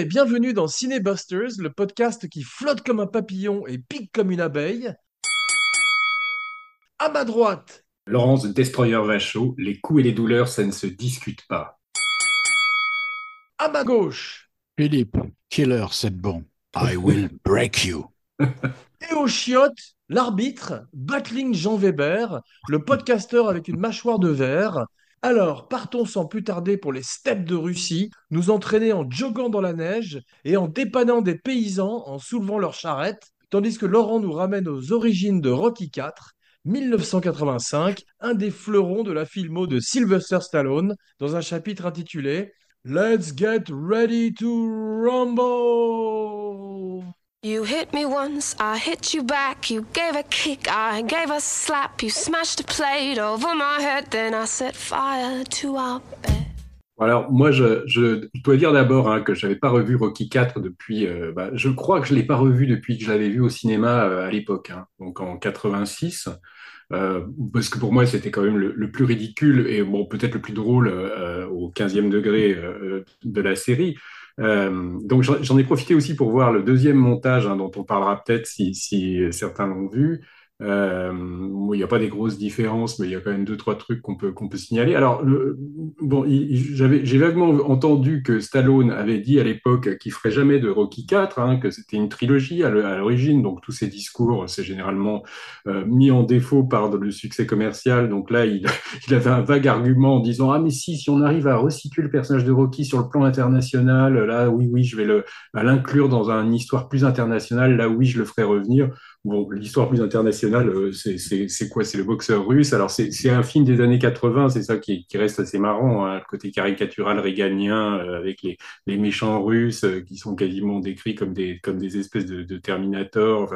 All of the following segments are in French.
Et bienvenue dans Cinébusters, le podcast qui flotte comme un papillon et pique comme une abeille. À ma droite, Laurence Destroyer Vachot, les coups et les douleurs, ça ne se discute pas. à ma gauche, Philippe, killer, c'est bon. I will break you. et au chiotte, l'arbitre, Battling Jean Weber, le podcasteur avec une mâchoire de verre. Alors, partons sans plus tarder pour les steppes de Russie, nous entraîner en joguant dans la neige et en dépannant des paysans en soulevant leurs charrettes, tandis que Laurent nous ramène aux origines de Rocky IV, 1985, un des fleurons de la filmo de Sylvester Stallone, dans un chapitre intitulé Let's get ready to rumble! You hit me once, I hit you back. You gave a kick, I gave a slap. You smashed a plate over my head, then I set fire to our bed. Alors moi, je, je dois dire d'abord hein, que j'avais pas revu Rocky IV depuis. euh, bah, je crois que je l'ai pas revu depuis que je l'avais vu au cinéma euh, à l'époque, hein, donc en 86. euh, parce que pour moi, c'était quand même le, le plus ridicule et bon, peut-être le plus drôle euh, au 15e degré euh, de la série. Euh, donc j'en ai profité aussi pour voir le deuxième montage hein, dont on parlera peut-être si certains l'ont vu. Euh, bon, il n'y a pas des grosses différences, mais il y a quand même deux, trois trucs qu'on peut, qu'on peut signaler. Alors, le, bon, j'ai vaguement entendu que Stallone avait dit à l'époque qu'il ferait jamais de Rocky IV, hein, que c'était une trilogie à l'origine, donc tous ces discours, c'est généralement euh, mis en défaut par le succès commercial. Donc là, il, il avait un vague argument en disant, ah mais si, si on arrive à resituer le personnage de Rocky sur le plan international, là, oui, oui, je vais l'inclure dans une histoire plus internationale, là, oui, je le ferai revenir. Bon, l'histoire plus internationale, euh, c'est quoi? C'est le boxeur russe. Alors, c'est un film des années 80, c'est ça qui, qui reste assez marrant, hein, le côté caricatural réganien, euh, avec les, les méchants russes euh, qui sont quasiment décrits comme des, comme des espèces de, de Terminator.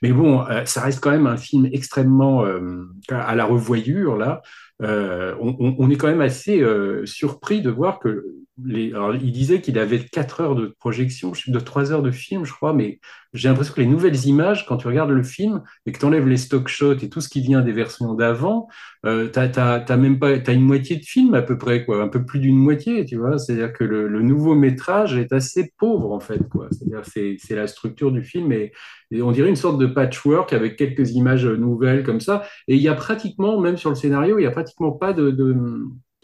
Mais bon, euh, ça reste quand même un film extrêmement euh, à la revoyure, là. Euh, on, on- on est quand même assez surpris de voir que il disait qu'il avait 4 heures de projection, je- de 3 heures de film, je crois, mais j'ai l'impression que les nouvelles images, quand tu regardes le film et que tu enlèves les stock shots et tout ce qui vient des versions d'avant, euh, pas, t'as une moitié de film à peu près, quoi, un peu plus d'une moitié, tu vois. C'est-à-dire que le, nouveau métrage est assez pauvre, en fait. C'est-à-dire c'est, la structure du film et, on dirait une sorte de patchwork avec quelques images nouvelles comme ça. Et il y a pratiquement, même sur le scénario, il y a pratiquement pas de,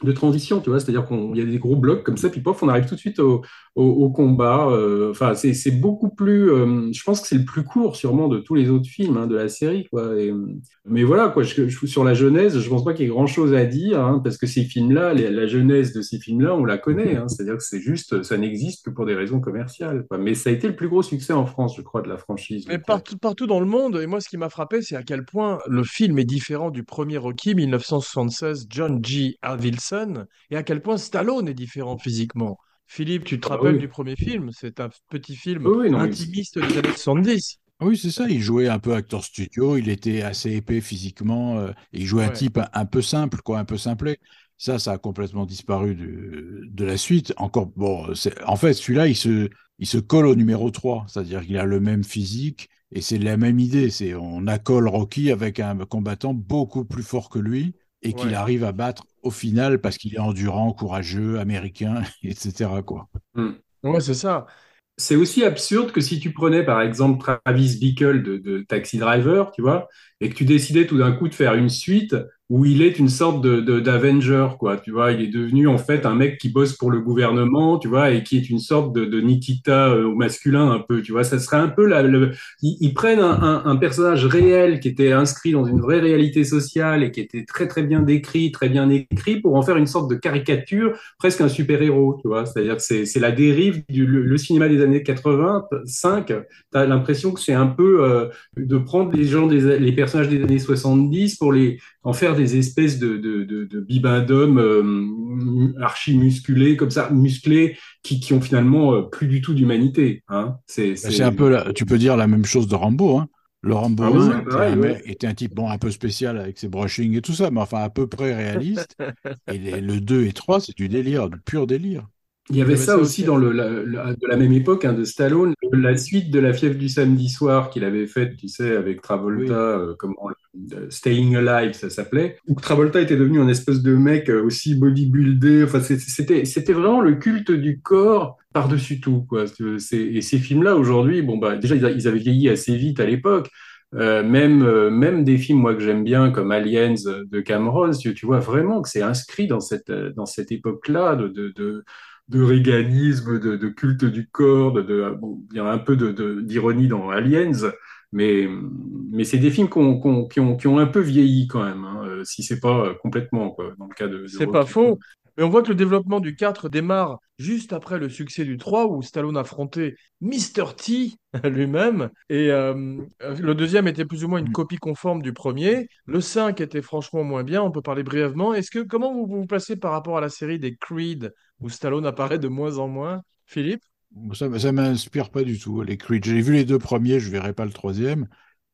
de transition, tu vois. C'est-à-dire qu'il y a des gros blocs comme ça, puis pof, on arrive tout de suite au, au, combat. euh, Enfin, c'est c'est beaucoup plus. euh, je pense que c'est le plus court, sûrement, de tous les autres films hein, de la série, quoi. Euh, mais voilà, quoi. Je, je- sur la genèse, je pense pas qu'il y ait grand-chose à dire, hein, parce que ces films-là, la genèse de ces films-là, on la connaît. Hein, C'est-à-dire que c'est juste, ça n'existe que pour des raisons commerciales. Mais ça a été le plus gros succès en France, je crois, de la franchise. Mais partout, partout dans le monde, et moi ce qui m'a frappé, c'est à quel point le film est différent du premier Rocky 1976, John G. Avildsen, et à quel point Stallone est différent physiquement. Philippe, tu te Ah rappelles oui. du premier film? C'est un petit film Oui, oui, non, mais- intimiste des années 70. Oui, c'est ça, il jouait un peu acteur studio, il était assez épais physiquement, euh, et il jouait un type un, un peu simple, quoi, un peu simplet. Ça, ça a complètement disparu de, de la suite. Encore, bon, c'est, en fait, celui-là, il se, il se colle au numéro 3, c'est-à-dire qu'il a le même physique, et c'est la même idée, c'est on accole Rocky avec un combattant beaucoup plus fort que lui, et qu'il Ouais. arrive à battre au final parce qu'il est endurant, courageux, américain, etc., quoi. Hmm. Ouais, c'est ça. C'est aussi absurde que si tu prenais par exemple Travis Bickle de, de Taxi Driver, tu vois, et que tu décidais tout d'un coup de faire une suite où il est une sorte de, d'Avenger, quoi, tu vois, il est devenu en fait un mec qui bosse pour le gouvernement, tu vois, et qui est une sorte de, de Nikita euh, au masculin un peu, tu vois, ça serait un peu la, le, ils, prennent un, un, un personnage réel qui était inscrit dans une vraie réalité sociale et qui était très très bien décrit, très bien écrit pour en faire une sorte de caricature, presque un super-héros, tu vois, c'est-à-dire que c'est, c'est la dérive du le, le cinéma des années 85, tu as l'impression que c'est un peu euh, de prendre les gens des, les personnages des années 70 pour les en faire des espèces de, de, de, de bibendums euh, archi musclés comme ça musclés qui, qui ont finalement euh, plus du tout d'humanité hein. c'est Ben, C'est un peu, la- tu peux dire la même chose de Rambo, hein. Le Rambo Ah oui, 1 c'est était, pareil, un, ouais. mec- était un type bon, un peu spécial avec ses brushings et tout ça, mais enfin à peu près réaliste. et les- le 2 et 3, c'est du délire, du pur délire. Il y avait ça aussi dans le, la, la- de la même époque, hein, de Stallone, la suite de La fièvre du samedi soir qu'il avait faite, tu sais, avec Travolta, Oui. euh, comment, euh, Staying Alive, ça s'appelait, où Travolta était devenu un espèce de mec euh, aussi bodybuildé. Enfin, c'était, c'était vraiment le culte du corps par-dessus tout, quoi. Et ces films-là, aujourd'hui, bon, bah, déjà, ils avaient vieilli assez vite à l'époque. Euh, même, euh, même des films, moi, que j'aime bien, comme Aliens de Cameron, tu, tu vois vraiment que c'est inscrit dans cette, dans cette époque-là de, de, de, de véganisme, de, de culte du corps, de, de- bon, il y a un peu de, de- d'ironie dans Aliens, mais, mais c'est des films qu'on- qu'on- qui ont, qui ont un peu vieilli quand même, hein, euh, si c'est pas euh, complètement, quoi, dans le cas de, C'est pas faux. Mais on voit que le développement du 4 démarre juste après le succès du 3 où Stallone affrontait Mr. T lui-même. Et euh, le deuxième était plus ou moins une Mm. copie conforme du premier. Le 5 était franchement moins bien, on peut parler brièvement. Est-ce que comment vous vous placez par rapport à la série des Creed où Stallone apparaît de moins en moins? Philippe? Ça, ça m'inspire pas du tout, les Creed. J'ai vu les deux premiers, je verrai pas le troisième.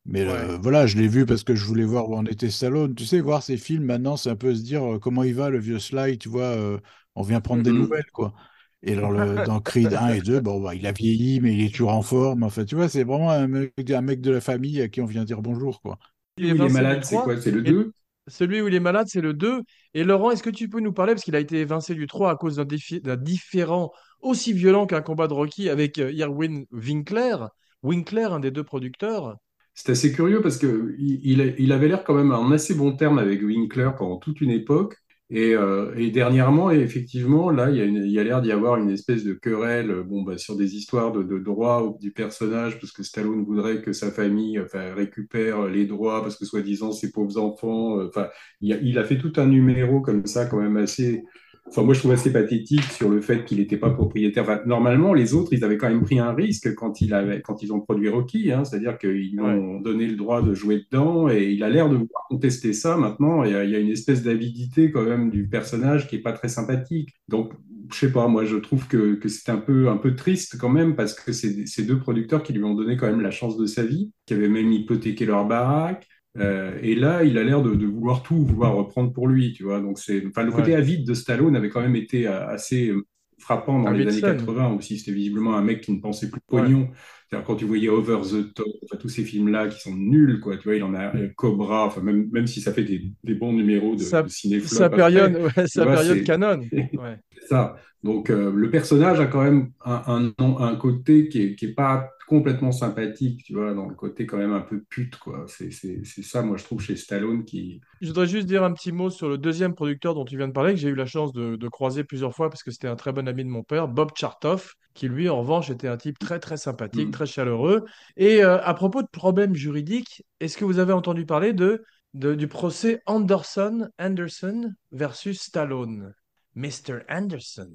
Mais Ouais. euh, voilà, je l'ai vu parce que je voulais voir où en était Stallone. Tu sais, voir ces films maintenant, c'est un peu se dire euh, comment il va, le vieux Sly, tu vois, euh, on vient prendre des Mm. nouvelles, quoi. Et alors, le, dans Creed 1 et 2, bon, bah, il a vieilli, mais il est toujours en forme. Enfin, tu vois, c'est vraiment un mec, un mec de la famille à qui on vient dire bonjour, quoi. Il Où est il est malade, c'est 3. quoi? C'est le Et 2? celui où il est malade, c'est le 2. Et Laurent, est-ce que tu peux nous parler, parce qu'il a été évincé du 3 à cause d'un différend aussi violent qu'un combat de Rocky avec Irwin Winkler, Winkler, un des deux producteurs. C'est assez curieux parce que il, avait l'air quand même en assez bon terme avec Winkler pendant toute une époque. Et, euh, dernièrement, et effectivement, là, il y a, l'air d'y avoir une espèce de querelle bon, bah, sur des histoires de, de droits du personnage, parce que Stallone voudrait que sa famille enfin, récupère les droits, parce que soi-disant, ses pauvres enfants. euh, Enfin, il a, il a fait tout un numéro comme ça, quand même assez. Enfin, moi, je trouve assez pathétique sur le fait qu'il n'était pas propriétaire. Enfin, normalement, les autres, ils avaient quand même pris un risque quand, il avait, quand ils ont produit Rocky, hein, c'est-à-dire qu'ils ont donné le droit de jouer dedans, et il a l'air de vouloir contester ça maintenant. Il y a, il y a une espèce d'avidité quand même du personnage qui est pas très sympathique. Donc, je sais pas, moi, je trouve que, que c'est un peu, un peu triste quand même, parce que c'est ces deux producteurs qui lui ont donné quand même la chance de sa vie, qui avaient même hypothéqué leur baraque. Euh, et là, il a l'air de, de vouloir tout, vouloir reprendre pour lui, tu vois. Donc c'est, enfin, le côté Ouais. avide de Stallone avait quand même été euh, assez euh, frappant dans les années Davidson. 80 aussi. C'était visiblement un mec qui ne pensait plus Ouais. pognon. C'est-à-dire quand tu voyais Over the Top, enfin, tous ces films-là qui sont nuls, quoi. Tu vois, il en a euh, Cobra, enfin même, même si ça fait des, des bons numéros de, Sa, de sa après, période, ouais, sa vois, période canon. Ouais. ça. Donc euh, le personnage a quand même un, un, un côté qui est, qui est pas complètement sympathique, tu vois, dans le côté quand même un peu pute, quoi. C'est c'est- c'est ça, moi, je trouve, chez Stallone qui... Je voudrais juste dire un petit mot sur le deuxième producteur dont tu viens de parler, que j'ai eu la chance de, de croiser plusieurs fois parce que c'était un très bon ami de mon père, Bob Chartoff, qui lui, en revanche, était un type très très sympathique, Hmm. très chaleureux. Et euh, à propos de problèmes juridiques, est-ce que vous avez entendu parler de, de- du procès Anderson, Anderson versus Stallone? Mr. Anderson,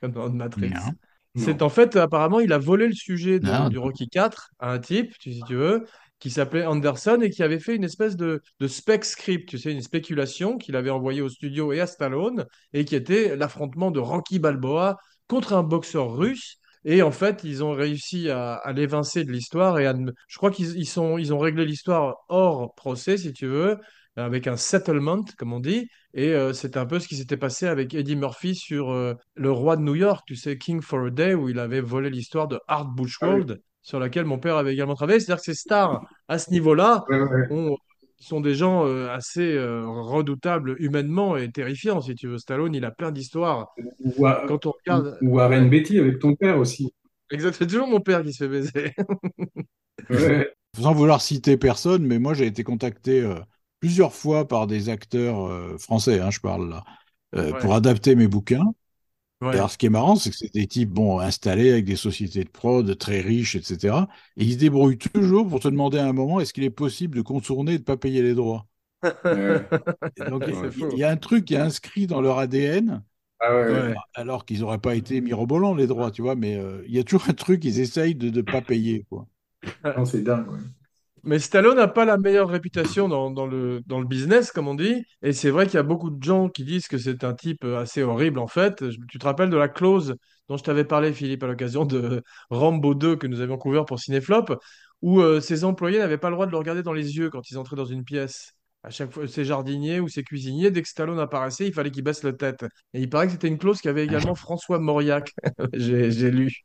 comme dans Matrix. Non. C'est en fait, apparemment, il a volé le sujet de- du Rocky 4 à un type, tu- si tu veux, qui s'appelait Anderson et qui avait fait une espèce de, de spec script, tu sais, une spéculation qu'il avait envoyée au studio et à Stallone et qui était l'affrontement de Rocky Balboa contre un boxeur russe. Et en fait, ils ont réussi à, à l'évincer de l'histoire et à, je crois qu'ils ils ils ont réglé l'histoire hors procès, si tu veux, avec un settlement, comme on dit. Et euh, c'est un peu ce qui s'était passé avec Eddie Murphy sur euh, Le Roi de New York, tu sais, King for a Day, où il avait volé l'histoire de Art Ah oui. Buchwald, sur laquelle mon père avait également travaillé. C'est-à-dire que ces stars, à ce niveau-là, sont des gens euh, assez euh, redoutables humainement et terrifiants, si tu veux. Stallone, il a plein d'histoires. Ou, à- Quand on ou, regarde... ou Warren Beatty avec ton père aussi. exact. C'est toujours mon père qui se fait baiser. Ouais. Sans vouloir citer personne, mais moi j'ai été contacté euh, plusieurs fois par des acteurs euh, français, hein, je parle là, euh, pour adapter mes bouquins. Ouais. alors ce qui est marrant, c'est que c'est des types bon, installés avec des sociétés de prod très riches, etc. Et ils se débrouillent toujours pour te demander à un moment est-ce qu'il est possible de contourner et de ne pas payer les droits? Ouais. Donc il y a un truc qui est inscrit dans leur ADN, Ah ouais, ouais. Ouais. alors qu'ils n'auraient pas été mirobolants les droits, tu vois, mais euh, il y a toujours un truc, ils essayent de ne pas payer, quoi. Non, c'est dingue, ouais. Mais Stallone n'a pas la meilleure réputation dans, le, dans le business, comme on dit. Et c'est vrai qu'il y a beaucoup de gens qui disent que c'est un type euh, assez horrible, en fait. Tu te rappelles de la clause dont je t'avais parlé, Philippe, à l'occasion de Rambo 2 que nous avions couvert pour Cinéflop, où euh, ses employés n'avaient pas le droit de le regarder dans les yeux quand ils entraient dans une pièce. À chaque fois, ses jardiniers ou ses cuisiniers, dès que Stallone apparaissait, il fallait qu'il baisse la tête. Et il paraît que c'était une clause qu'avait également François Mauriac. J'ai lu.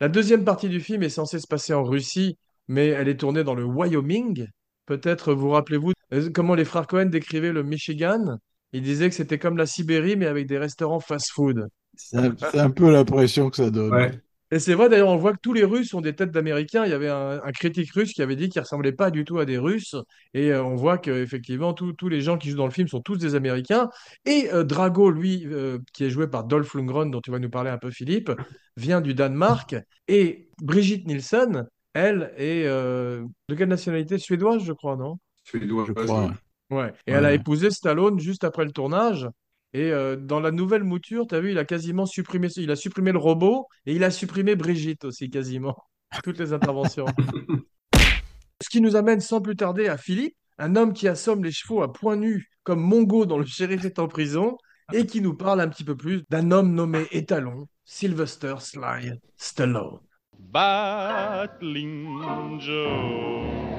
La deuxième partie du film est censée se passer en Russie, mais elle est tournée dans le Wyoming. Peut-être vous rappelez-vous euh, comment les frères Cohen décrivaient le Michigan? Ils disaient que c'était comme la Sibérie, mais avec des restaurants fast-food. C'est un, c'est un peu l'impression que ça donne. Ouais. Et c'est vrai, d'ailleurs, on voit que tous les Russes ont des têtes d'Américains. Il y avait un, un critique russe qui avait dit qu'ils ressemblaient pas du tout à des Russes. Et euh, on voit qu'effectivement, tous tous les gens qui jouent dans le film sont tous des Américains. Et euh, Drago, lui, euh, qui est joué par Dolph Lundgren, dont tu vas nous parler un peu, Philippe, vient du Danemark. Et Brigitte Nielsen, elle, est euh, de quelle nationalité? Suédoise, je crois, non? Suédoise, Je crois. ouais. Ouais. Et Ouais. elle a épousé Stallone juste après le tournage. Et euh, dans la nouvelle mouture, tu as vu, il a quasiment supprimé, il a supprimé le robot et il a supprimé Brigitte aussi, quasiment. Toutes les interventions. Ce qui nous amène sans plus tarder à Philippe, un homme qui assomme les chevaux à poings nus comme Mongo dans Le shérif est en prison et qui nous parle un petit peu plus d'un homme nommé étalon, Sylvester Sly Stallone. Battling Joe.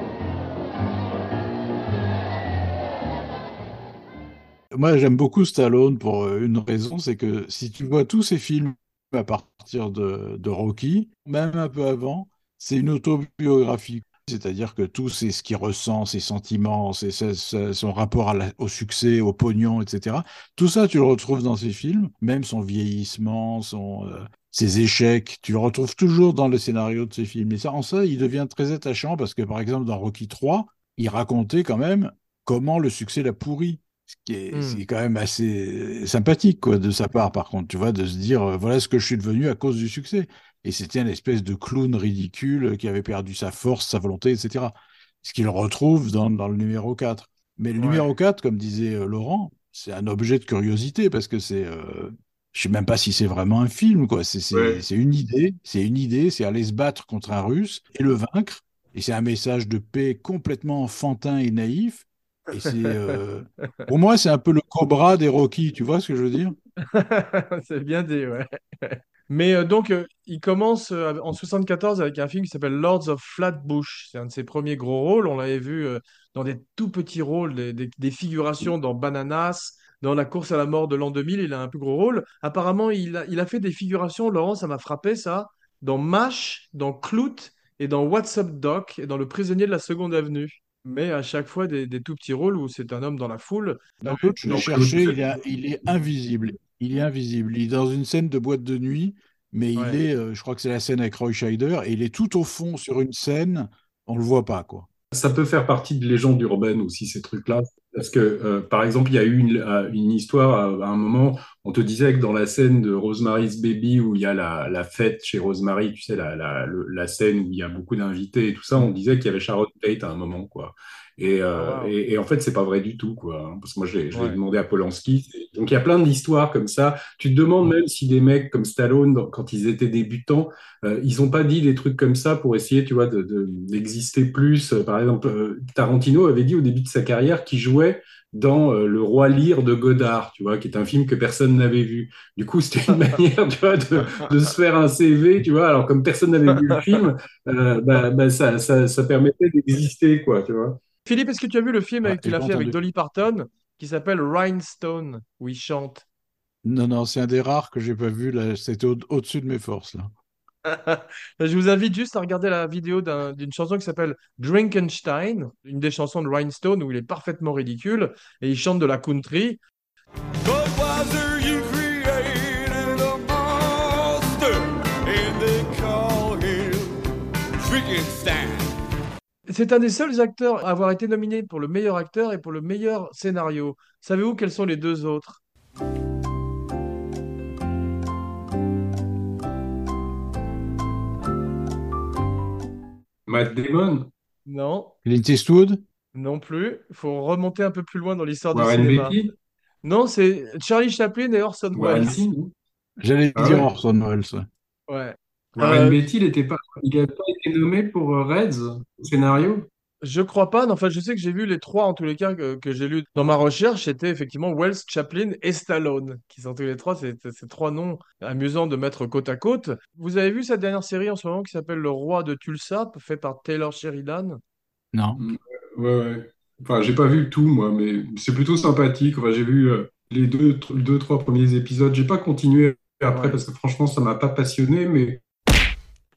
Moi, j'aime beaucoup Stallone pour euh, une raison, c'est que si tu vois tous ses films à partir de, de Rocky, même un peu avant, c'est une autobiographie. C'est-à-dire que tout c'est ce qu'il ressent, ses sentiments, ses- ses- ses- son rapport la- au succès, au pognon, etc. Tout ça, tu le retrouves dans ses films, même son vieillissement, son, euh, ses échecs, tu le retrouves toujours dans le scénario de ses films. Et ça, en ça, il devient très attachant parce que, par exemple, dans Rocky 3, il racontait quand même comment le succès l'a pourri. Ce qui est, Hmm. est quand même assez sympathique quoi, de sa part, par contre, tu vois, de se dire, euh, voilà ce que je suis devenu à cause du succès. Et c'était une espèce de clown ridicule qui avait perdu sa force, sa volonté, etc. Ce qu'il retrouve dans, dans le numéro 4. Mais le Ouais. numéro 4, comme disait euh, Laurent, c'est un objet de curiosité parce que c'est... euh, je sais même pas si c'est vraiment un film, quoi. C'est Ouais. une idée, c'est une idée, c'est aller se battre contre un Russe et le vaincre. Et c'est un message de paix complètement enfantin et naïf. Et euh, pour moi, c'est un peu le Cobra des Rocky, tu vois ce que je veux dire? C'est bien dit, ouais. Mais euh, donc, euh, il commence euh, en 74 avec un film qui s'appelle Lords of Flatbush. C'est un de ses premiers gros rôles. On l'avait vu euh, dans des tout petits rôles, des, des- des figurations dans Bananas, dans La course à la mort de l'an 2000. Il a un plus gros rôle. Apparemment, il a, il a fait des figurations, Laurent, ça m'a frappé, ça, dans MASH, dans Clout et dans What's Up Doc et dans Le prisonnier de la Seconde Avenue. Mais à chaque fois, des, des tout petits rôles où c'est un homme dans la foule. Dans l'autre, je l'ai cherché, il est invisible. Il est invisible. Il est dans une scène de boîte de nuit, mais il est, euh, je crois que c'est la scène avec Roy Scheider, et il est tout au fond sur une scène, on le voit pas, quoi. Ça peut faire partie de légendes urbaines aussi, ces trucs-là. Parce que, euh, par exemple, il y a eu une, euh, une histoire à, à un moment, on te disait que dans la scène de Rosemary's Baby, où il y a la, la fête chez Rosemary, tu sais, la, la, le- la scène où il y a beaucoup d'invités et tout ça, on disait qu'il y avait Sharon Tate à un moment, quoi. Et, euh, Ah, wow. et, et en fait, c'est pas vrai du tout, quoi. hein, parce que moi, je l'ai Ouais. demandé à Polanski. Donc, il y a plein d'histoires comme ça. Tu te demandes même si des mecs comme Stallone, dans- quand ils étaient débutants, euh, ils ont pas dit des trucs comme ça pour essayer, tu vois, de, de- d'exister plus. Euh, Par exemple, euh, Tarantino avait dit au début de sa carrière qu'il jouait dans Le Roi Lear de Godard, tu vois, qui est un film que personne n'avait vu. Du coup, c'était une manière, tu vois, de, de se faire un CV, tu vois. Alors, comme personne n'avait vu le film, bah, bah, ça, ça, ça permettait d'exister, quoi, tu vois. Philippe, est-ce que tu as vu le film avec- qu'il a fait avec. Dolly Parton qui s'appelle Rhinestone, où il chante? Non, non, c'est un des rares que j'ai pas vu, c'était au- au-dessus de mes forces, là. Je vous invite juste à regarder la vidéo d'un- d'une chanson qui s'appelle Drinkenstein, une des chansons de Rhinestone où il est parfaitement ridicule et il chante de la country. Budweiser, you C'est un des seuls acteurs à avoir été nominé pour le meilleur acteur et pour le meilleur scénario. Savez-vous quels sont les deux autres? Matt Damon, Non, Clint Eastwood? non plus. Il faut remonter un peu plus loin dans l'histoire du cinéma. Beatty, Non, c'est Charlie Chaplin et Orson Welles. J'allais Ah dire ouais. Orson Welles. ouais. Ouais. Warren Euh, Beatty, il était pas, il a pas été nommé pour euh, Reds, scénario? Je crois pas. mais Enfin, je sais que j'ai vu les trois, en tous les cas, que, que j'ai lu dans ma recherche. C'était effectivement Wells, Chaplin et Stallone, qui sont tous les trois. C'est c'est trois noms amusants de mettre côte à côte. Vous avez vu cette dernière série en ce moment qui s'appelle Le Roi de Tulsa, fait par Taylor Sheridan? Non. Ouais, ouais. Enfin, j'ai pas vu tout, moi, mais c'est plutôt sympathique. Enfin, j'ai vu euh, les deux, deux, trois premiers épisodes. J'ai pas continué après Ouais. parce que franchement, ça m'a pas passionné, mais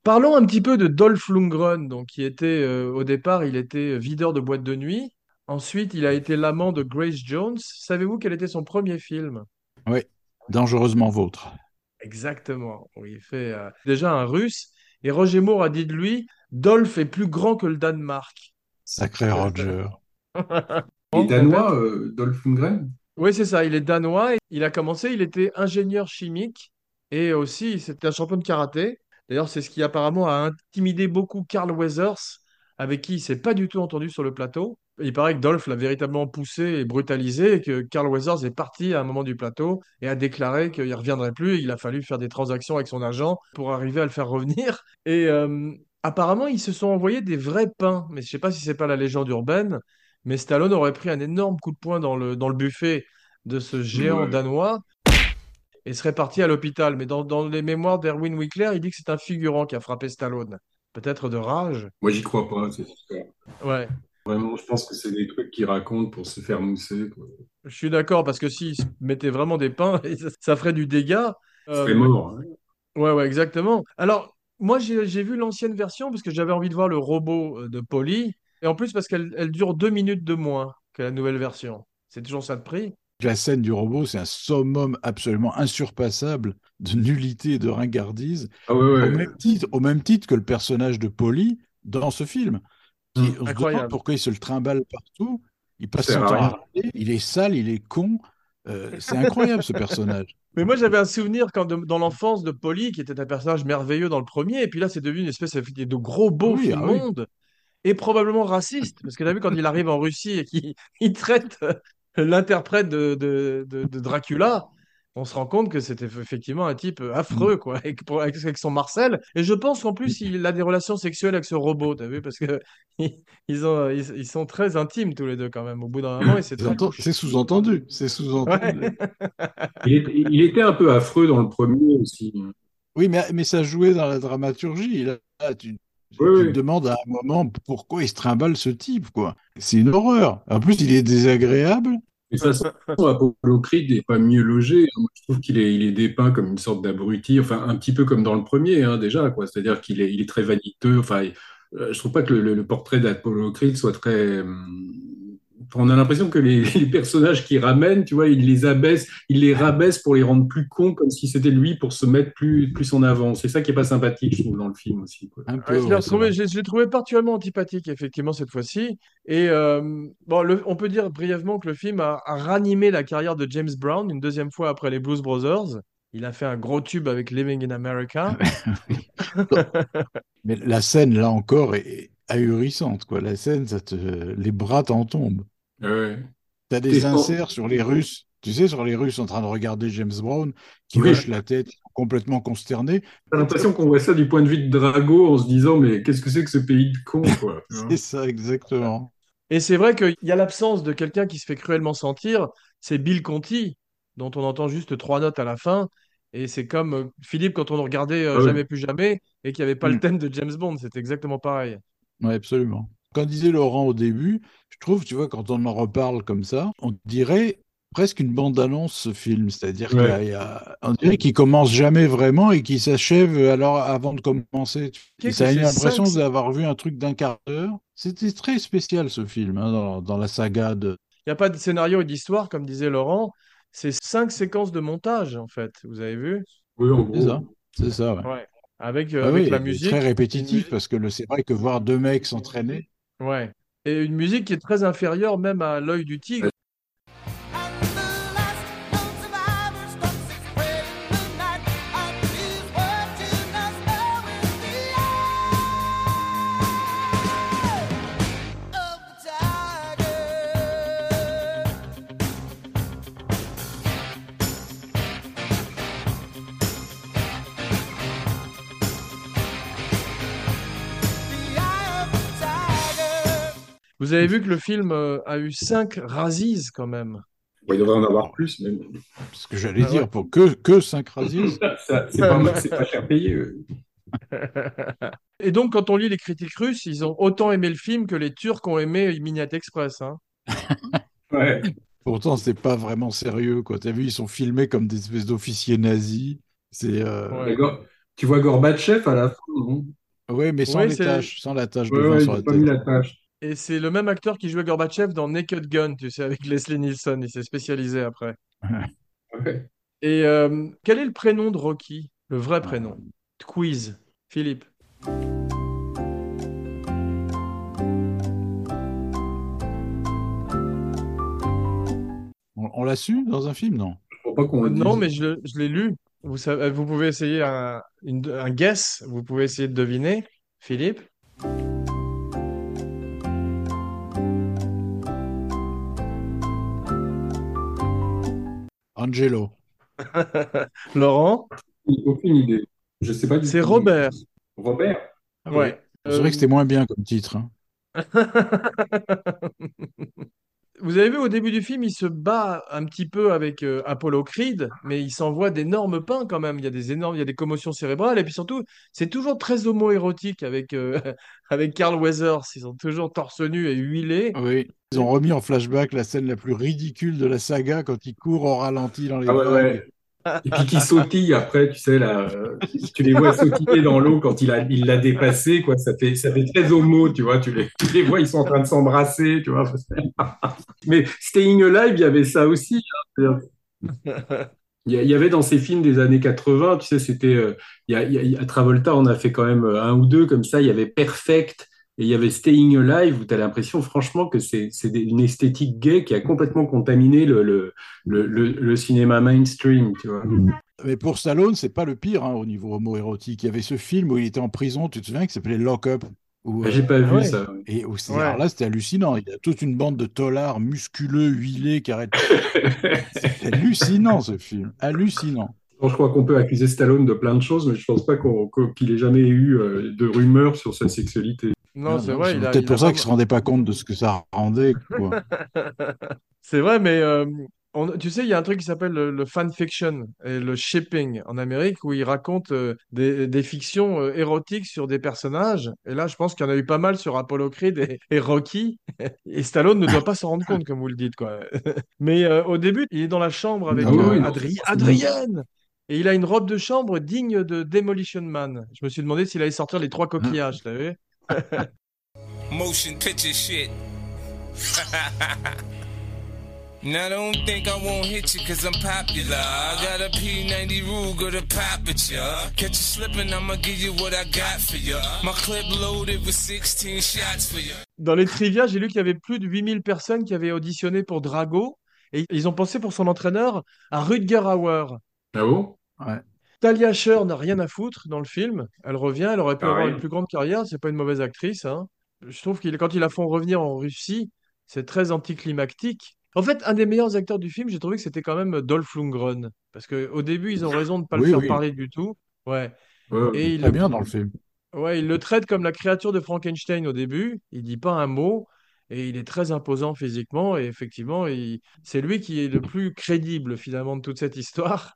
Parlons un petit peu de Dolph Lundgren, donc qui était euh, au départ, il était videur de boîte de nuit. Ensuite, il a été l'amant de Grace Jones. Savez-vous quel était son premier film? Oui, dangereusement vôtre. Exactement. il fait euh, déjà un Russe. Et Roger Moore a dit de lui, Dolph est plus grand que le Danemark. Sacré Roger. les On Danois, euh, Dolph Lundgren, Oui, c'est ça. Il est danois. Il a commencé, il était ingénieur chimique et aussi c'était un champion de karaté. D'ailleurs, c'est ce qui apparemment a intimidé beaucoup Carl Weathers, avec qui il s'est pas du tout entendu sur le plateau. Il paraît que Dolph l'a véritablement poussé et brutalisé et que Carl Weathers est parti à un moment du plateau et a déclaré qu'il ne reviendrait plus. Il a fallu faire des transactions avec son agent pour arriver à le faire revenir. Et euh, apparemment, ils se sont envoyés des vrais pains. Mais je sais pas si c'est pas la légende urbaine. Mais Stallone aurait pris un énorme coup de poing dans le, dans le buffet de ce géant Ouais. danois et serait parti à l'hôpital. Mais dans, dans les mémoires d'Erwin Wickler, il dit que c'est un figurant qui a frappé Stallone. Peut-être de rage. moi, j'y crois pas. c'est. Ouais, Vraiment, je pense que c'est des trucs qu'ils racontent pour se faire mousser. Quoi. je suis d'accord parce que s'il se mettait vraiment des pains, ça, ferait du dégât. Euh, mort. hein. ouais, ouais, exactement. Alors, moi, j'ai vu l'ancienne version parce que j'avais envie de voir le robot euh, de Polly. Et en plus, parce qu'elle elle dure deux minutes de moins que la nouvelle version. C'est toujours ça de prix. La scène du robot, c'est un summum absolument insurpassable de nullité et de ringardise, Ah ouais, au ouais. même titre, au même titre que le personnage de Polly dans ce film. Qui, Mm. on se demande Incroyable. pourquoi il se le trimballe partout. Il passe son temps à il est sale, il est con. Euh, c'est incroyable ce personnage. Mais moi, j'avais un souvenir quand de- dans l'enfance de Polly, qui était un personnage merveilleux dans le premier, et puis là, c'est devenu une espèce de, de gros beauf Oui, ah oui. immonde et probablement raciste. Parce que tu as vu, quand il arrive en Russie et qu'il il traite euh, l'interprète de, de, de- de Dracula, on se rend compte que c'était effectivement un type affreux, quoi, avec, avec son Marcel. Et je pense qu'en plus, il a des relations sexuelles avec ce robot, t'as vu, parce que ils, ont, ils, ils sont très intimes tous les deux, quand même, au bout d'un moment, et c'est sous-entendu. C'est sous-entendu. Ouais. Il, était, il était un peu affreux dans le premier aussi. Oui, mais, mais ça jouait dans la dramaturgie. Là, tu, tu Oui, te oui. demandes à un moment pourquoi il se trimballe ce type, quoi. C'est une horreur. En plus, il est désagréable. De toute façon, Apollo Creed n'est pas mieux logé. Moi, je trouve qu'il est, il est dépeint comme une sorte d'abruti, enfin un petit peu comme dans le premier hein, déjà, quoi. C'est-à-dire qu'il est, il est très vaniteux. Enfin, euh, je trouve pas que le, le- le portrait d'Apollo Creed soit très. On a l'impression que les, les personnages qu'il ramène, tu vois, il les abaisse, il les rabaisse pour les rendre plus cons, comme si c'était lui pour se mettre plus, plus en avant. C'est ça qui est pas sympathique, je trouve, dans le film aussi. quoi. Un peu, Ouais, je l'ai l'ai trouvé particulièrement antipathique, effectivement, cette fois-ci. Et euh, bon, le- on peut dire brièvement que le film a, a ranimé la carrière de James Brown une deuxième fois après les Blues Brothers. Il a fait un gros tube avec Living in America. Mais la scène, là encore, est ahurissante, quoi. La scène, ça te... les bras t'en tombent. Ouais. T'as des inserts sur les Russes. Tu sais, sur les Russes en train de regarder James Brown, qui Oui. hoche la tête, complètement consterné. T'as l'impression qu'on voit ça du point de vue de Drago en se disant, mais qu'est-ce que c'est que ce pays de cons, quoi. C'est ça, exactement. Et c'est vrai qu'il y a l'absence de quelqu'un qui se fait cruellement sentir. C'est Bill Conti, dont on entend juste trois notes à la fin. Et c'est comme euh, Philippe quand on regardait euh, Ah oui. Jamais plus jamais et qu'il n'y avait pas le Mm. thème de James Bond. C'est exactement pareil. Oui, absolument. Comme disait Laurent au début, je trouve, tu vois, quand on en reparle comme ça, on dirait presque une bande-annonce, ce film. C'est-à-dire qu'il y a- Ouais. il y a, on dirait qu'il commence jamais vraiment et qu'il s'achève alors avant de commencer. Ça a c'est, l'impression d'avoir vu un truc d'un quart d'heure. C'était très spécial, ce film, hein, dans, dans la saga de... Il n'y a pas de scénario et d'histoire, comme disait Laurent. C'est cinq séquences de montage, en fait. Vous avez vu? Oui, en C'est gros. ça, c'est ça, ouais. Ouais. Avec, euh, Ah avec oui, la musique. très répétitif, musique- parce que le- c'est vrai que voir deux mecs s'entraîner, Ouais. Et une musique qui est très inférieure même à l'œil du tigre. Vous avez vu que le film euh, a eu cinq Razzies quand même. Bon, il devrait en avoir plus, mais ce que j'allais Ah ouais. dire, pour que, que 5 Razzies, c'est pas, c'est pas cher payé. euh. Et donc, quand on lit les critiques russes, ils ont autant aimé le film que les Turcs ont aimé Midnight Express. hein. Ouais. Pourtant, c'est pas vraiment sérieux, quoi. T'as vu, ils sont filmés comme des espèces d'officiers nazis. C'est. euh, Ouais. Tu vois Gorbatchev à la fin, non? Ouais, mais sans Ouais, les c'est- taches, sans la tache de Ouais, vin ouais, sur pas mis la tâche. Et c'est le même acteur qui jouait Gorbatchev dans Naked Gun, tu sais, avec Leslie Nielsen. Il s'est spécialisé après. Ouais. Et euh, quel est le prénom de Rocky? Le vrai prénom? Quiz. Philippe. On, on l'a su dans un film, non? Je crois pas qu'on Euh, non, mais je, l'ai lu. Vous savez, vous pouvez essayer un, une- un guess. Vous pouvez essayer de deviner. Philippe? Angelo. Laurent? Aucune idée. Je sais pas du C'est. Robert. Robert? Ouais. C'est vrai Euh, que c'était moins bien comme titre. hein. Vous avez vu au début du film, il se bat un petit peu avec euh, Apollo Creed, mais il s'envoie d'énormes pains quand même. Il y a des énormes, il y a des commotions cérébrales et puis surtout, c'est toujours très homo-érotique avec euh, avec Carl Weathers. Ils sont toujours torse nu et huilés. Oui. Ils ont remis en flashback la scène la plus ridicule de la saga quand il court au ralenti dans les Ah ouais, vagues. ouais. Et puis qui sautille après, tu sais, là, tu les vois sautiller dans l'eau quand il a, il l'a dépassé, quoi. Ça fait, ça fait très homo, tu vois. Tu les, tu les vois, ils sont en train de s'embrasser, tu vois. Mais Staying Alive, il y avait ça aussi. hein. Il y a- avait dans ces films des années 80, tu sais, c'était, euh, a, a- a- à Travolta, on a fait quand même euh, un ou deux comme ça. Il y avait Perfect et il y avait Staying Alive où tu as l'impression, franchement, que c'est une esthétique gay qui a complètement contaminé le, le, le, le, le cinéma mainstream, tu vois. Mais pour Stallone, c'est pas le pire hein, au niveau homo-érotique. Il y avait ce film où il était en prison, tu te souviens, qui s'appelait Lock Up. Ah, euh, J'ai pas vu ouais. ça. et où c'est- Ouais. alors là, c'était hallucinant. Il y a toute une bande de tolards musculeux, huilés, qui arrêtent. C'est hallucinant ce film. Hallucinant. Bon, je crois qu'on peut accuser Stallone de plein de choses, mais je pense pas qu'il ait jamais eu euh, de rumeurs sur sa sexualité. Non, c'est non, vrai. peut-être pour a ça qu'il se vraiment- rendait pas compte de ce que ça rendait. C'est vrai, mais euh, on- tu sais, il y a un truc qui s'appelle le, le fanfiction et le shipping en Amérique où ils racontent euh, des, des fictions euh, érotiques sur des personnages. Et là, je pense qu'il y en a eu pas mal sur Apollo Creed et, et Rocky. Et Stallone ne doit pas s'en rendre compte, comme vous le dites, quoi. Mais au début, il est dans la chambre avec Ah oui, Adri- c'est- Adrienne. Et il a une robe de chambre digne de Demolition Man. Je me suis demandé s'il allait sortir les trois coquillages, t'as vu? motion picture shit. now don't think I won't hit you cause I'm popular. I got a P90 Ruger to pop at ya. Catch you slipping, I'ma give you what I got for ya. My clip loaded with 16 shots for ya. Dans les trivia, j'ai lu qu'il y avait plus de 8000 personnes qui avaient auditionné pour Drago et ils ont pensé pour son entraîneur à Rutger Hauer. Ah bon? Talia Shire n'a rien à foutre dans le film. Elle revient, elle aurait pu Ah avoir oui. une plus grande carrière. C'est pas une mauvaise actrice. hein. Je trouve qu'il quand ils la font revenir en Russie, c'est très anticlimactique. En fait, un des meilleurs acteurs du film, j'ai trouvé que c'était quand même Dolph Lundgren. Parce qu'au début, ils ont raison de ne pas le faire oui. parler du tout. Ouais. Et il Très le- bien dans le film. Ouais, il le traite comme la créature de Frankenstein au début. Il dit pas un mot et il est très imposant physiquement. Et effectivement, il- c'est lui qui est le plus crédible finalement de toute cette histoire.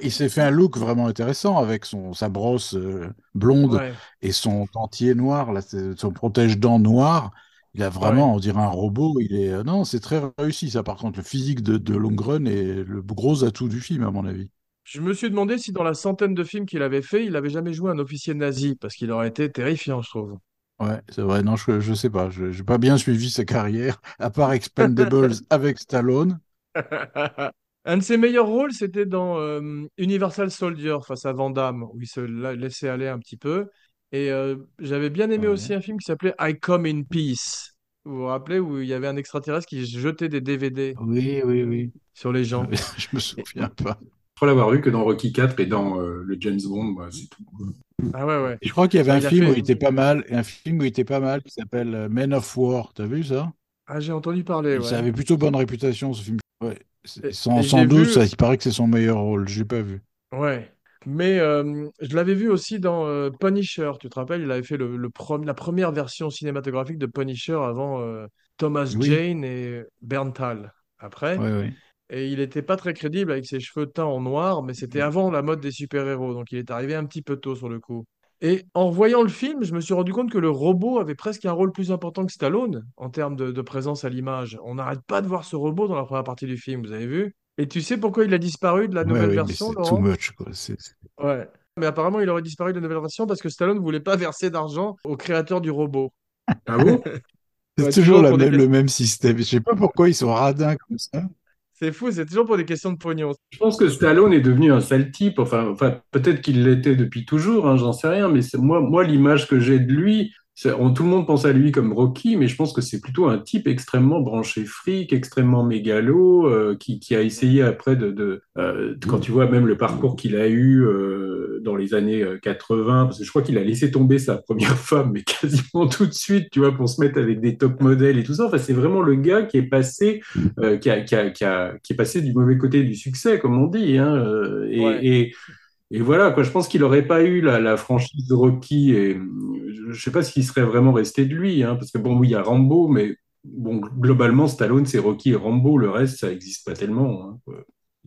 Il s'est fait un look vraiment intéressant avec son, sa brosse euh, blonde Ouais. et son dentier noir, là, son protège-dents noir. Il a vraiment, on dirait un robot. Il est, euh, non, c'est très réussi ça. Par contre, le physique de, de Lundgren est le gros atout du film, à mon avis. Je me suis demandé si dans la centaine de films qu'il avait fait, il avait jamais joué un officier nazi parce qu'il aurait été terrifiant, je trouve. Ouais, c'est vrai. Non, je, je sais pas. Je n'ai pas bien suivi sa carrière, à part Expendables avec Stallone. Un de ses meilleurs rôles, c'était dans euh, Universal Soldier face à Van Damme, où il se la- laissait aller un petit peu. Et euh, j'avais bien aimé Ouais. aussi un film qui s'appelait I Come in Peace. Vous vous rappelez, où il y avait un extraterrestre qui jetait des DVD Oui, oui, oui. sur les gens. Je me souviens pas. Je crois l'avoir vu que dans Rocky 4 et dans euh, le James Bond, moi, c'est tout. Ah ouais, ouais. Et je crois qu'il y avait un il a film fait- où il était pas mal, et un film où il était pas mal qui s'appelle euh, Men of War. T'as vu ça? Ah, j'ai entendu parler, ouais. Ça avait plutôt bonne réputation, ce film. Ouais. Sans, sans doute, vu- ça, il paraît que c'est son meilleur rôle. Je l'ai pas vu. Ouais. Mais euh, je l'avais vu aussi dans euh, Punisher. Tu te rappelles, il avait fait le, le la première version cinématographique de Punisher avant euh, Thomas Oui. Jane et Berntal. Après. Ouais, ouais. Et il n'était pas très crédible avec ses cheveux teints en noir, mais c'était avant la mode des super-héros. Donc il est arrivé un petit peu tôt sur le coup. Et en voyant le film, je me suis rendu compte que le robot avait presque un rôle plus important que Stallone en termes de, de présence à l'image. On n'arrête pas de voir ce robot dans la première partie du film, vous avez vu? Et tu sais pourquoi il a disparu de la nouvelle version, c'est too much, quoi. Ouais. Mais apparemment, il aurait disparu de la nouvelle version parce que Stallone ne voulait pas verser d'argent au créateur du robot. Ah bon? C'est Ouais, toujours toujours la pour des même- le même système. Je sais pas pourquoi ils sont radins comme ça. C'est fou, c'est toujours pour des questions de pognon. Je pense que Stallone est devenu un sale type. Enfin, enfin peut-être qu'il l'était depuis toujours, hein, j'en sais rien. Mais moi, moi l'image que j'ai de lui, on- tout le monde pense à lui comme Rocky, mais je pense que c'est plutôt un type extrêmement branché fric, extrêmement mégalo, euh, qui, qui a essayé après de, de euh, quand tu vois même le parcours qu'il a eu euh, dans les années euh, 80, parce que je crois qu'il a laissé tomber sa première femme, mais quasiment tout de suite, tu vois, pour se mettre avec des top modèles et tout ça. Enfin, c'est vraiment le gars qui est passé qui, a, qui, a, qui, a, qui est passé du mauvais côté du succès, comme on dit. Hein, et, Ouais. et, et voilà, quoi, je pense qu'il n'aurait pas eu la, la franchise de Rocky. Et je ne sais pas s'il serait vraiment resté de lui. Hein, parce que bon, oui, il y a Rambo, mais bon, globalement, Stallone, c'est Rocky et Rambo. Le reste, ça n'existe pas tellement. Hein.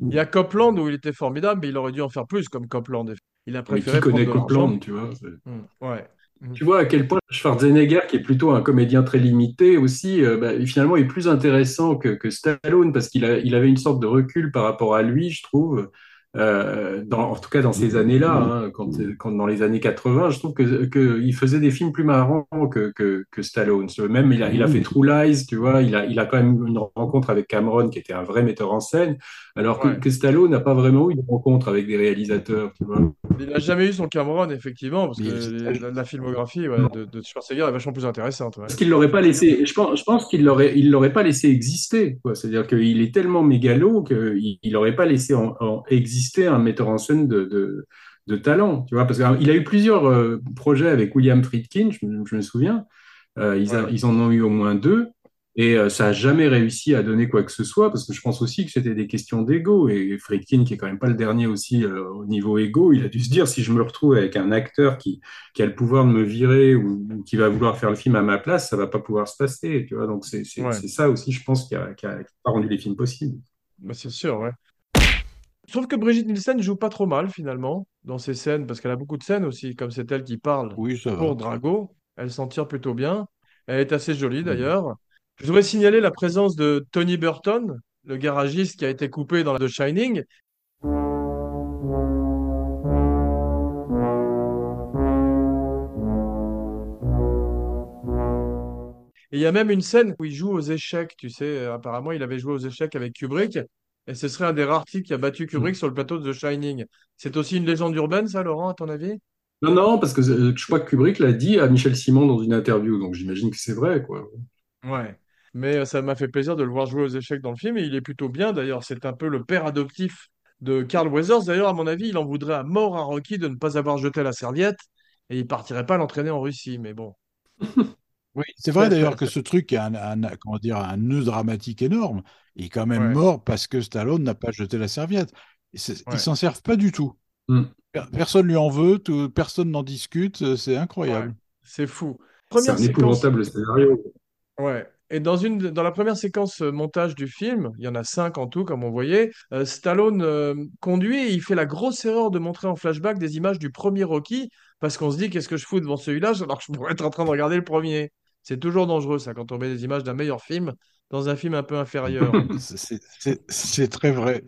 Il y a Copland où il était formidable, mais il aurait dû en faire plus comme Copland. Il a Mais préféré qui prendre connaît. Copland, tu vois c'est- Mm, Ouais. Mm. Tu vois à quel point Schwarzenegger, qui est plutôt un comédien très limité aussi, euh, bah, finalement est plus intéressant que, que Stallone parce qu'il il avait une sorte de recul par rapport à lui, je trouve. Euh, dans, en tout cas dans ces années-là, hein, quand, quand dans les années 80, je trouve que, que il faisait des films plus marrants que, que, que Stallone. Même il a, il a fait True Lies, tu vois, il a, il a quand même une rencontre avec Cameron qui était un vrai metteur en scène, alors que, Ouais. que Stallone n'a pas vraiment eu de rencontre avec des réalisateurs, tu vois. Il n'a jamais eu son Cameron, effectivement, parce que la, la filmographie ouais, de, de Schwarzenegger est vachement plus intéressante. ouais. Parce qu'il l'aurait pas laissé. Je pense, je pense qu'il l'aurait, il l'aurait pas laissé exister. C'est-à-dire qu'il est tellement mégalo qu'il il aurait pas laissé en, en exister un metteur en scène de, de, de talent. Tu vois, parce qu'il a eu plusieurs euh, projets avec William Friedkin, je, me- je me souviens. Euh, ils, a- Ouais. ils en ont eu au moins deux. Et euh, ça a jamais réussi à donner quoi que ce soit, parce que je pense aussi que c'était des questions d'ego. Et Friedkin, qui est quand même pas le dernier aussi au niveau ego, il a dû se dire si je me retrouve avec un acteur qui, qui a le pouvoir de me virer ou, ou qui va vouloir faire le film à ma place, ça va pas pouvoir se passer. Tu vois, donc c'est Ouais. ça aussi, je pense, qui a, qui a, qui a rendu les films possibles. Bah, c'est sûr, ouais. Trouve que Brigitte Nielsen joue pas trop mal, finalement, dans ces scènes, parce qu'elle a beaucoup de scènes aussi, comme c'est elle qui parle Oui, ça va. pour Drago. Elle s'en tire plutôt bien. Elle est assez jolie, d'ailleurs. Je voudrais signaler la présence de Tony Burton, le garagiste qui a été coupé dans The Shining. Et il y a même une scène où il joue aux échecs, tu sais, apparemment il avait joué aux échecs avec Kubrick, et ce serait un des rares types qui a battu Kubrick sur le plateau de The Shining. C'est aussi une légende urbaine, ça, Laurent, à ton avis? Non, non, parce que euh, je crois que Kubrick l'a dit à Michel Simon dans une interview, donc j'imagine que c'est vrai, quoi. Ouais. Mais euh, ça m'a fait plaisir de le voir jouer aux échecs dans le film, et il est plutôt bien, d'ailleurs, c'est un peu le père adoptif de Carl Weathers. D'ailleurs, à mon avis, il en voudrait à mort à Rocky de ne pas avoir jeté la serviette, et il partirait pas l'entraîner en Russie, mais bon. Oui, c'est vrai d'ailleurs que ce truc a un, un- comment dire, un nœud dramatique énorme. Il est quand même Ouais. mort parce que Stallone n'a pas jeté la serviette. Et Ouais. Ils s'en servent pas du tout. Mm. Per- Personne lui en veut, tout- personne n'en discute, euh, c'est incroyable. C'est fou. C'est Première un séquence. épouvantable scénario. Ouais. Et dans une, dans la première séquence euh, montage du film, il y en a cinq en tout, comme on voyait, euh, Stallone euh, conduit et il fait la grosse erreur de montrer en flashback des images du premier Rocky, parce qu'on se dit qu'est-ce que je fous devant celui-là? Alors que je pourrais être en train de regarder le premier. C'est toujours dangereux ça quand on met des images d'un meilleur film dans un film un peu inférieur. C'est- très vrai.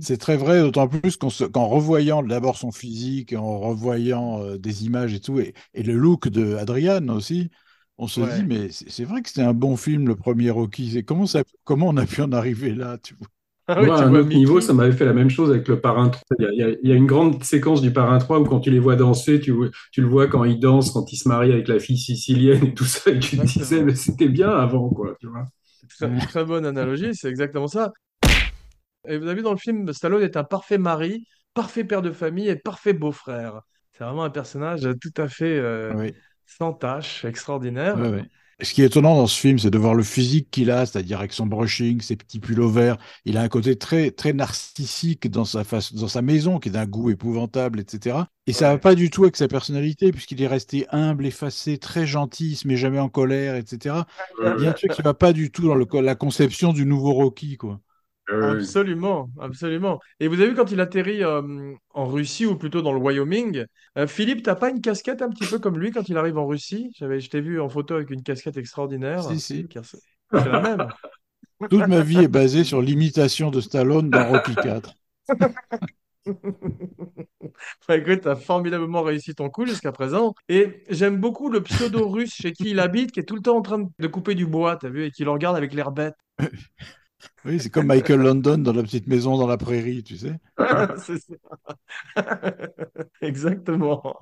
C'est très vrai, d'autant plus qu'en revoyant d'abord son physique, en revoyant euh, des images et tout, et, et le look de Adrian aussi, on se Ouais. dit, mais c'est vrai que c'était un bon film, le premier Rocky. Comment ça, comment on a pu en arriver là, tu vois? Ah oui, Moi, à un autre niveau, ça m'avait fait la même chose avec le Parrain 3. Il y, a, il y une grande séquence du Parrain 3 où quand tu les vois danser, tu, tu le vois quand il danse, quand il se marie avec la fille sicilienne et tout ça, et tu te disais, mais c'était bien avant, quoi, tu vois. Très, très bonne analogie, c'est exactement ça. Et vous avez vu dans le film, Stallone est un parfait mari, parfait père de famille et parfait beau-frère. C'est vraiment un personnage tout à fait euh, Oui. sans tâche, extraordinaire. Ouais, ouais. Ce qui est étonnant dans ce film, c'est de voir le physique qu'il a, c'est-à-dire avec son brushing, ses petits pulls verts. Il a un côté très, très narcissique dans sa face, dans sa maison, qui est d'un goût épouvantable, etc. Et ça Ouais. va pas du tout avec sa personnalité, puisqu'il est resté humble, effacé, très gentil, il se met jamais en colère, etc. Il y a un truc qui va pas du tout dans le, la conception du nouveau Rocky, quoi. Absolument, absolument. Et vous avez vu quand il atterrit euh, en Russie ou plutôt dans le Wyoming, euh, Philippe, t'as pas une casquette un petit peu comme lui quand il arrive en Russie? J'avais, je t'ai vu en photo avec une casquette extraordinaire. Si, si. Car C'est c'est la même. Toute ma vie est basée sur l'imitation de Stallone dans Rocky 4. Bah, écoute, t'as formidablement réussi ton coup jusqu'à présent. Et j'aime beaucoup le pseudo-russe chez qui il habite, qui est tout le temps en train de couper du bois, t'as vu, et qui le regarde avec l'air bête. Oui, c'est comme Michael London dans la petite maison dans la prairie, tu sais. C'est ça. Exactement.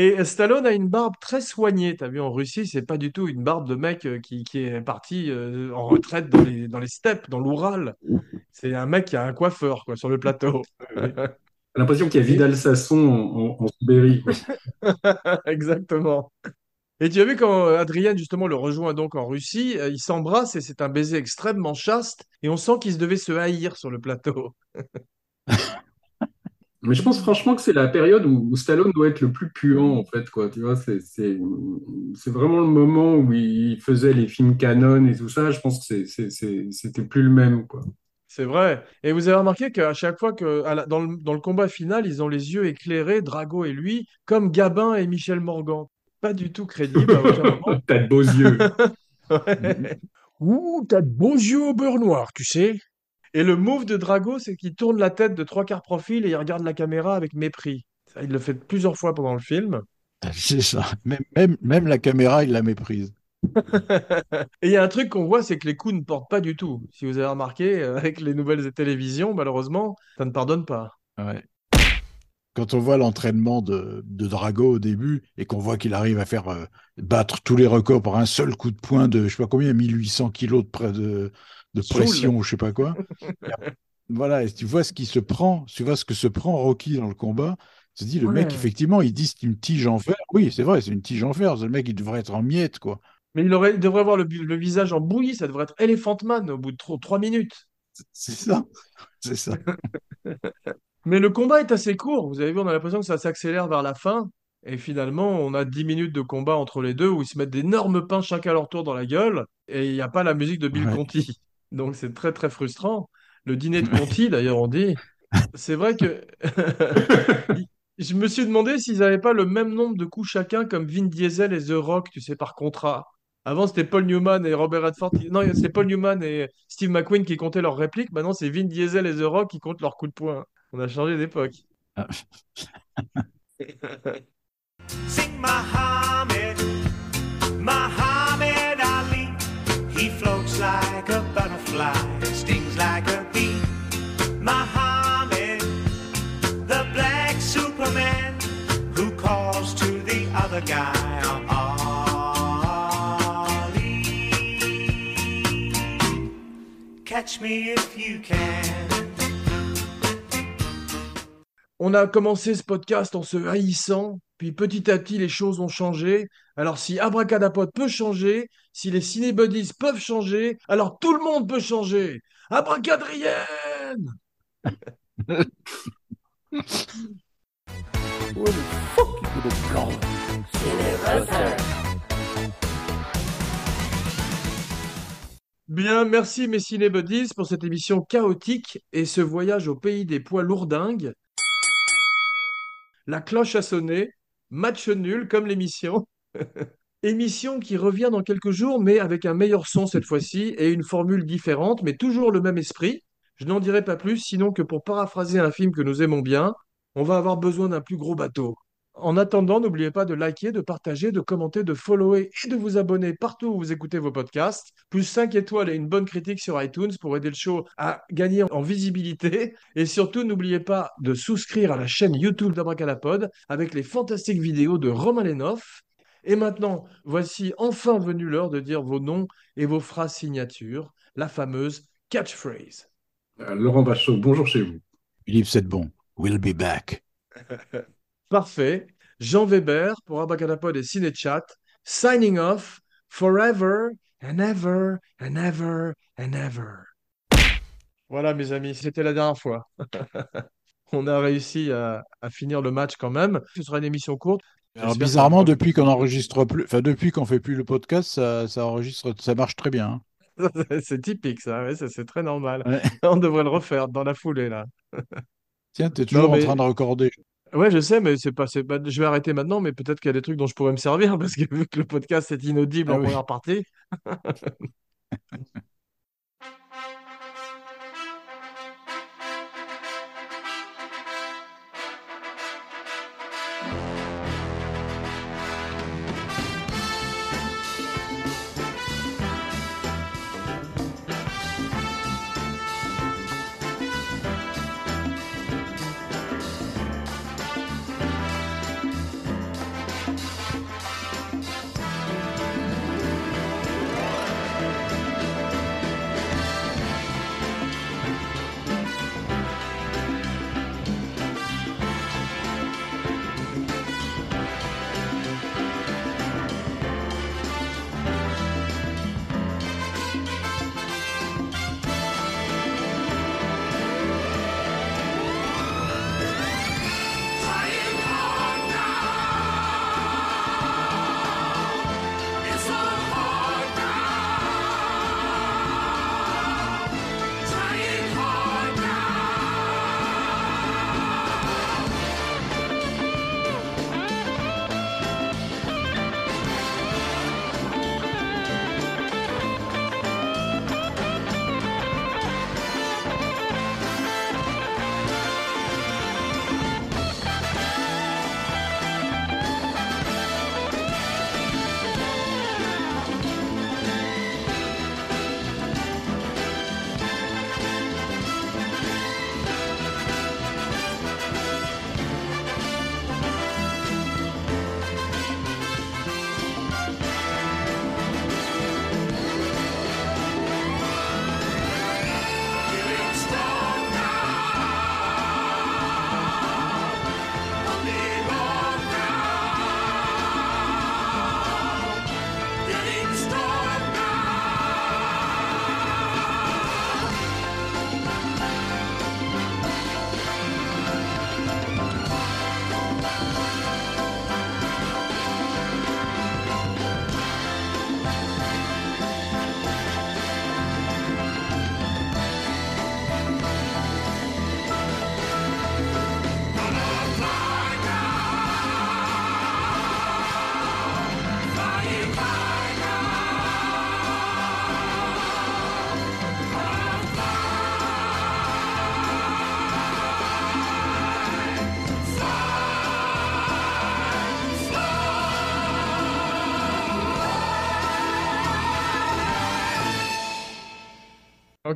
Et Stallone a une barbe très soignée. T'as vu, en Russie, c'est pas du tout une barbe de mec euh, qui, qui est parti euh, en retraite dans les, dans les steppes, dans l'Oural. C'est un mec qui a un coiffeur, quoi, sur le plateau. J'ai l'impression qu'il y a Vidal Sasson en, en, en Sibérie. Exactement. Et tu as vu quand Adrien, justement, le rejoint donc en Russie, euh, ils s'embrassent et c'est un baiser extrêmement chaste. Et on sent qu'ils devaient se haïr sur le plateau. Mais je pense franchement que c'est la période où, où Stallone doit être le plus puant, en fait, quoi. Tu vois, c'est, vraiment le moment où il faisait les films canon et tout ça. Je pense que c'était plus le même, quoi. C'est vrai. Et vous avez remarqué qu'à chaque fois que la- dans le, dans le combat final, ils ont les yeux éclairés, Drago et lui, comme Gabin et Michel Morgan. Pas du tout crédible à aucun moment. T'as de beaux yeux. Ouais. Ouh, t'as de beaux yeux au beurre noir, tu sais. Et le move de Drago, c'est qu'il tourne la tête de trois quarts profil et il regarde la caméra avec mépris. Ça, il le fait plusieurs fois pendant le film. C'est ça. Même, même, même la caméra, il la méprise. Et il y a un truc qu'on voit, c'est que les coups ne portent pas du tout. Si vous avez remarqué, euh, avec les nouvelles télévisions, malheureusement, ça ne pardonne pas. Ouais. Quand on voit l'entraînement de, de Drago au début et qu'on voit qu'il arrive à faire euh, battre tous les records par un seul coup de poing de je sais pas combien, 1800 kilos de, près de, de pression ou je sais pas quoi. Voilà, et tu vois ce qui se prend, tu vois ce que se prend Rocky dans le combat. Tu te dis, le mec, effectivement, il dit c'est une tige en fer. Oui, c'est vrai, c'est une tige en fer. Le mec, il devrait être en miettes, quoi. Mais il, aurait, il devrait avoir le, visage en bouillie, ça devrait être Elephant Man au bout de trois minutes. C'est ça. C'est ça. Mais le combat est assez court. Vous avez vu, on a l'impression que ça s'accélère vers la fin. Et finalement, on a 10 minutes de combat entre les deux où ils se mettent d'énormes pains chacun à leur tour dans la guele. Et il n'y a pas la musique de Bill Ouais. Conti. Donc c'est très très frustrant. Le dîner de Conti, d'ailleurs, on dit. C'est vrai que je me suis demandé s'ils n'avaient pas le même nombre de coups chacun comme Vin Diesel et The Rock, tu sais, par contrat. Avant, c'était Paul Newman et Robert Redford. Non, c'était Paul Newman et Steve McQueen qui comptaient leurs répliques. Maintenant, c'est Vin Diesel et The Rock qui comptent leurs coups de poing. On a changé d'époque. Sing Muhammad Ali. He floats like a butterfly, stings like a bee. Muhammad, the black Superman who calls to the other guy. Catch me if you can. On a commencé ce podcast en se haïssant, puis petit à petit les choses ont changé. Alors si Abracadapod peut changer, si les cinébuddies peuvent changer, alors tout le monde peut changer. Abracadrienne Bien, merci mes cinébuddies pour cette émission chaotique et ce voyage au pays des poids lourdingues. La cloche a sonné, match nul comme l'émission. Émission qui revient dans quelques jours, mais avec un meilleur son cette fois-ci et une formule différente, mais toujours le même esprit. Je n'en dirai pas plus, sinon que pour paraphraser un film que nous aimons bien, on va avoir besoin d'un plus gros bateau. En attendant, n'oubliez pas de liker, de partager, de commenter, de follower et de vous abonner partout où vous écoutez vos podcasts. Plus 5 étoiles et une bonne critique sur iTunes pour aider le show à gagner en visibilité. Et surtout, n'oubliez pas de souscrire à la chaîne YouTube d'Abracadapod avec les fantastiques vidéos de Romain Lenoff. Et maintenant, voici enfin venu l'heure de dire vos noms et vos phrases signatures, la fameuse catchphrase. Euh, Laurent Bachot, bonjour chez vous. Philippe Sedbon, we'll be back. Parfait. Jean Weber pour Abracadapod et Cinechat. Signing off forever and ever and ever and ever. Voilà, mes amis, c'était la dernière fois. On a réussi à, à finir le match quand même. Ce sera une émission courte. Alors bizarrement, que depuis qu'on enregistre plus, enfin depuis qu'on fait plus le podcast, ça, ça enregistre, ça marche très bien. hein. C'est typique, ça. ouais, ça, c'est très normal. Ouais. On devrait le refaire dans la foulée, là. Tiens, t'es Non, toujours mais en train de recorder. Ouais, je sais, mais c'est pas, c'est pas- Je vais arrêter maintenant, mais peut-être qu'il y a des trucs dont je pourrais me servir parce que vu que le podcast est inaudible Ah en oui. première partie.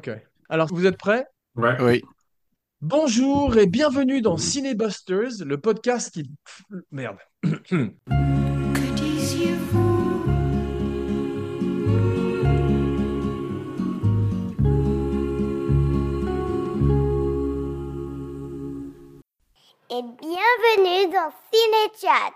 Ok. Alors, vous êtes prêts? Ouais. Oui. Bonjour et bienvenue dans Cinébusters, le podcast qui... Merde. Et bienvenue dans Cinéchat.